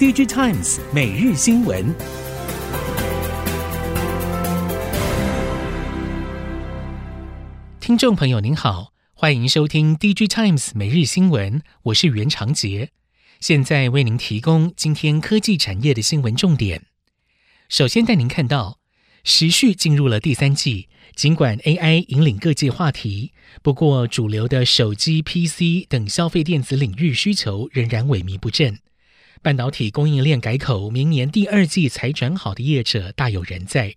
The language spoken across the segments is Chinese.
DJ Times 每日新闻，听众朋友您好，欢迎收听 DJ Times 每日新闻，我是袁长杰，现在为您提供今天科技产业的新闻重点。首先带您看到，时序进入了第三季。尽管 AI 引领各界话题，不过主流的手机、PC 等消费电子领域需求仍然萎靡不振。半导体供应链改口，明年第二季才转好的业者大有人在，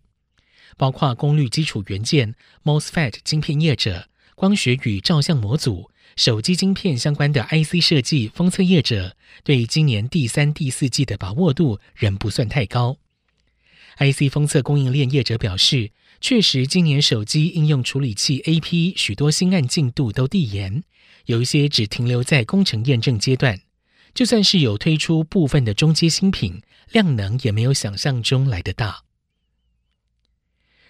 包括功率基础元件、MOSFET 晶片业者、光学与照相模组、手机晶片相关的 IC 设计封测业者，对今年第三、第四季的把握度仍不算太高。IC 封测供应链业者表示，确实，今年手机应用处理器 AP 许多新案进度都递延，有一些只停留在工程验证阶段。就算是有推出部分的中阶新品，量能也没有想象中来得大。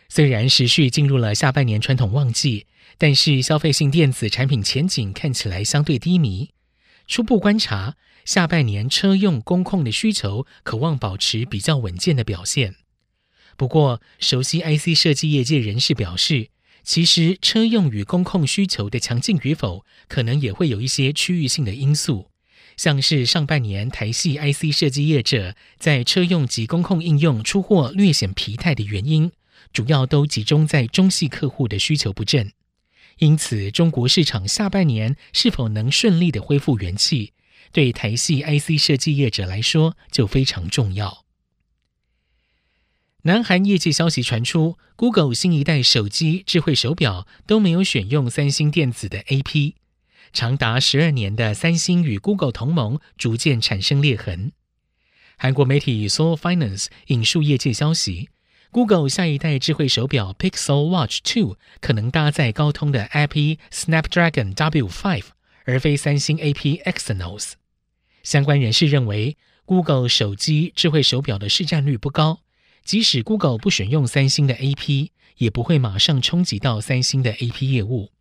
虽然时序进入了下半年传统旺季，但是消费性电子产品前景看起来相对低迷。初步观察，下半年车用工控的需求可望保持比较稳健的表现。不过，熟悉 IC 设计业界人士表示，其实车用与工控需求的强劲与否，可能也会有一些区域性的因素，像是上半年台系 IC 设计业者在车用及工控应用出货略显疲态的原因，主要都集中在中系客户的需求不振。因此，中国市场下半年是否能顺利的恢复元气，对台系 IC 设计业者来说就非常重要。南韩业界消息传出，Google 新一代手机、智慧手表都没有选用三星电子的 AP，长达十二年的三星与 Google 同盟逐渐产生裂痕。韩国媒体 Soul Finance 引述业界消息，Google 下一代智慧手表 Pixel Watch 2可能搭载高通的 AP Snapdragon W5，而非三星 AP Exynos。相关人士认为，Google 手机、智慧手表的市占率不高。即使 Google 不选用三星的 AP，也不会马上冲击到三星的 AP 业务。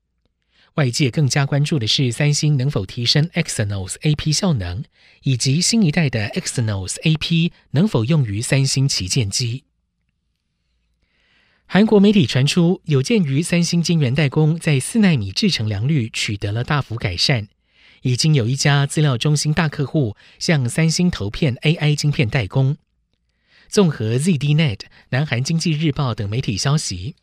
外界更加关注的是三星能否提升 Exynos AP 效能，以及新一代的 Exynos AP 能否用于三星旗舰机。韩国媒体传出，有鉴于三星晶圆代工在四纳米制程良率取得了大幅改善，已经有一家资料中心大客户向三星投片 AI 晶片代工。综合 ZDNet、南韩经济日报等媒体消息，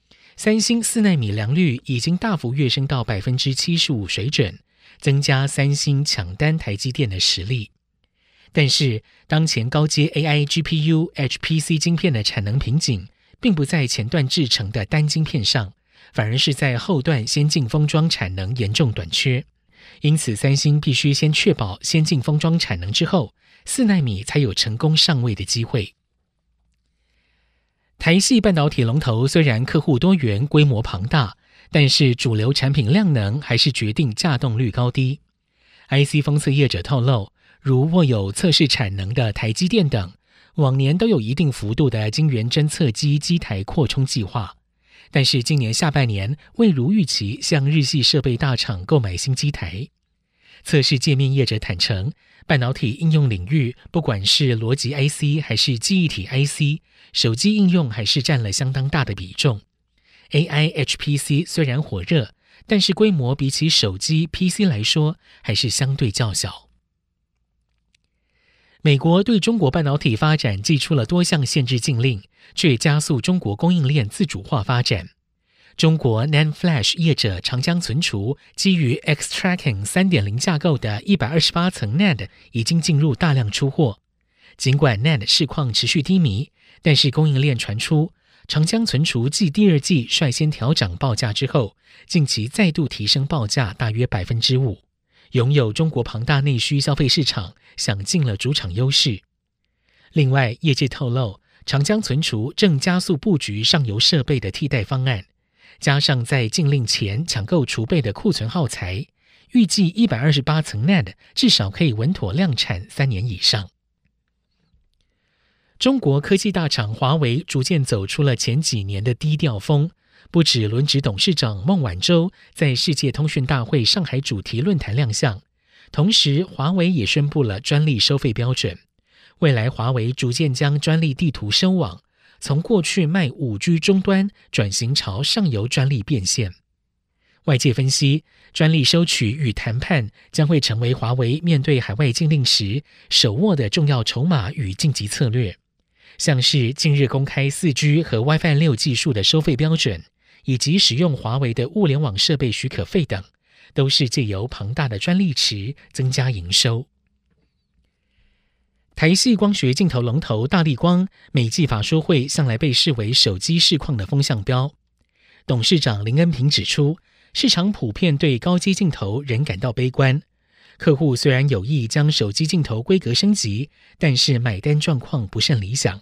三星四奈米良率已经大幅跃升到百分之七十五水准，增加三星抢单台积电的实力。但是，当前高阶 AI GPU HPC 晶片的产能瓶颈，并不在前段制成的单晶片上，反而是在后段先进封装产能严重短缺。因此，三星必须先确保先进封装产能之后，四奈米才有成功上位的机会。台系半导体龙头虽然客户多元、规模庞大，但是主流产品量能还是决定价动率高低。IC 封测业者透露，如握有测试产能的台积电等，往年都有一定幅度的晶圆侦测机机台扩充计划，但是今年下半年未如预期向日系设备大厂购买新机台。测试界面业者坦承，半导体应用领域，不管是逻辑 IC 还是记忆体 IC，手机应用还是占了相当大的比重。AI HPC 虽然火热，但是规模比起手机 PC 来说，还是相对较小。美国对中国半导体发展祭出了多项限制禁令，却加速中国供应链自主化发展。中国 NAND Flash 业者长江存储基于 X-Tracking 三点零架构的一百二十八层 NAND 已经进入大量出货。尽管 NAND 市况持续低迷，但是供应链传出，长江存储继第二季率先调涨报价之后，近期再度提升报价大约百分之五。拥有中国庞大内需消费市场，享尽了主场优势。另外，业界透露，长江存储正加速布局上游设备的替代方案。加上在禁令前抢购储备的库存耗材，预计一百二十八层 NAND 至少可以稳妥量产三年以上。中国科技大厂华为逐渐走出了前几年的低调风，不止轮值董事长孟晚舟在世界通讯大会上海主题论坛亮相，同时华为也宣布了专利收费标准，未来华为逐渐将专利地图收网，从过去卖五 G 终端转型朝上游专利变现。外界分析，专利收取与谈判将会成为华为面对海外禁令时手握的重要筹码与晋级策略。像是近日公开四 G 和 WiFi 六技术的收费标准，以及使用华为的物联网设备许可费等，都是借由庞大的专利池增加营收。台系光学镜头龙头大力光，每季法说会向来被视为手机市况的风向标。董事长林恩平指出，市场普遍对高阶镜头仍感到悲观，客户虽然有意将手机镜头规格升级，但是买单状况不甚理想。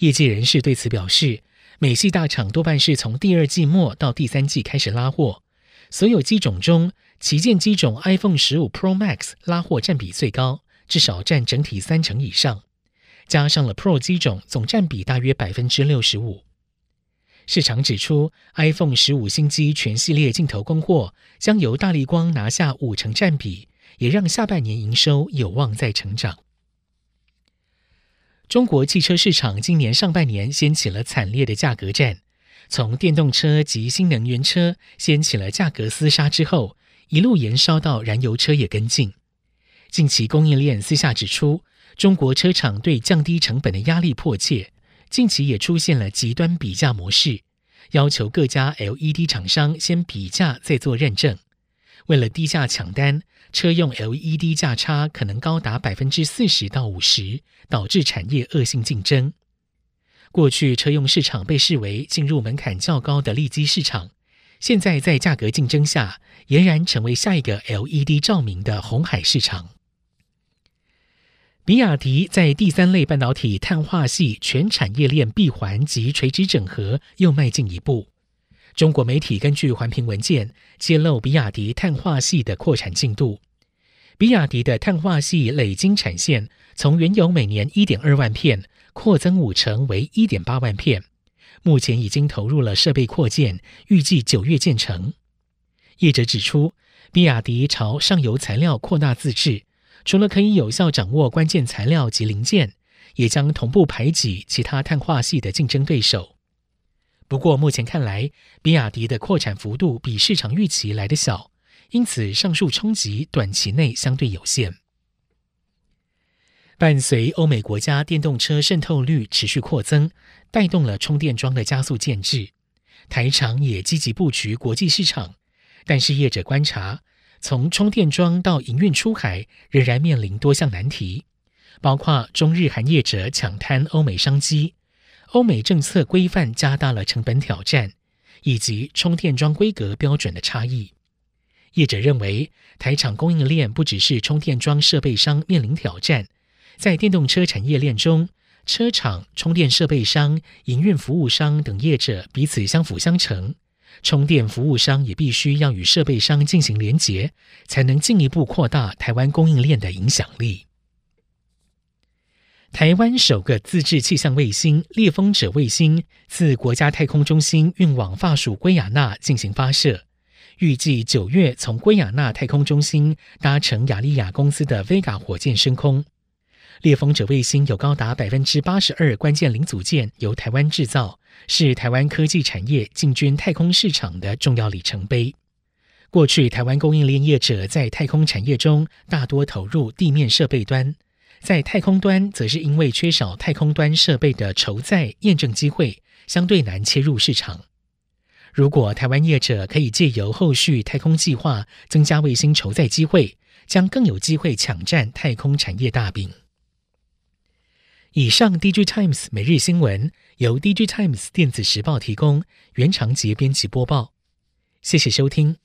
业界人士对此表示，美系大厂多半是从第二季末到第三季开始拉货，所有机种中，旗舰机种 iPhone 十五 Pro Max 拉货占比最高。至少占整体三成以上，加上了 Pro 机种，总占比大约百分之六十五。市场指出，iPhone 十五新机全系列镜头供货将由大立光拿下五成占比，也让下半年营收有望再成长。中国汽车市场今年上半年掀起了惨烈的价格战，从电动车及新能源车掀起了价格厮杀之后，一路延烧到燃油车也跟进。近期供应链私下指出，中国车厂对降低成本的压力迫切。近期也出现了极端比价模式，要求各家 LED 厂商先比价再做认证。为了低价抢单，车用 LED 价差可能高达百分之四十到五十，导致产业恶性竞争。过去车用市场被视为进入门槛较高的利基市场，现在在价格竞争下，俨然成为下一个 LED 照明的红海市场。比亚迪在第三类半导体碳化系全产业链闭环及垂直整合又迈进一步。中国媒体根据环评文件揭露比亚迪碳化矽的扩产进度。比亚迪的碳化矽累经产线从原有每年一点二万片扩增五成为一点八万片，目前已经投入了设备扩建，预计九月建成。业者指出，比亚迪朝上游材料扩大自制。除了可以有效掌握关键材料及零件，也将同步排挤其他碳化矽的竞争对手。不过，目前看来，比亚迪的扩产幅度比市场预期来得小，因此上述冲击短期内相对有限。伴随欧美国家电动车渗透率持续扩增，带动了充电桩的加速建置，台厂也积极布局国际市场，但是业者观察。从充电桩到营运出海，仍然面临多项难题，包括中日韩业者抢滩欧美商机，欧美政策规范加大了成本挑战，以及充电桩规格标准的差异。业者认为，台厂供应链不只是充电桩设备商面临挑战，在电动车产业链中，车厂、充电设备商、营运服务商等业者彼此相辅相成。充电服务商也必须要与设备商进行连结，才能进一步扩大台湾供应链的影响力。台湾首个自制气象卫星“猎风者”卫星自国家太空中心运往法属圭亚那进行发射，预计九月从圭亚那太空中心搭乘亚利亚公司的 Vega 火箭升空。猎风者卫星有高达百分之八十二关键零组件由台湾制造，是台湾科技产业进军太空市场的重要里程碑。过去，台湾供应链业者在太空产业中大多投入地面设备端，在太空端则是因为缺少太空端设备的筹载验证机会，相对难切入市场。如果台湾业者可以借由后续太空计划增加卫星筹载机会，将更有机会抢占太空产业大饼。以上，DG Times 每日新闻由 DG Times 电子时报提供，原长节编辑播报。谢谢收听。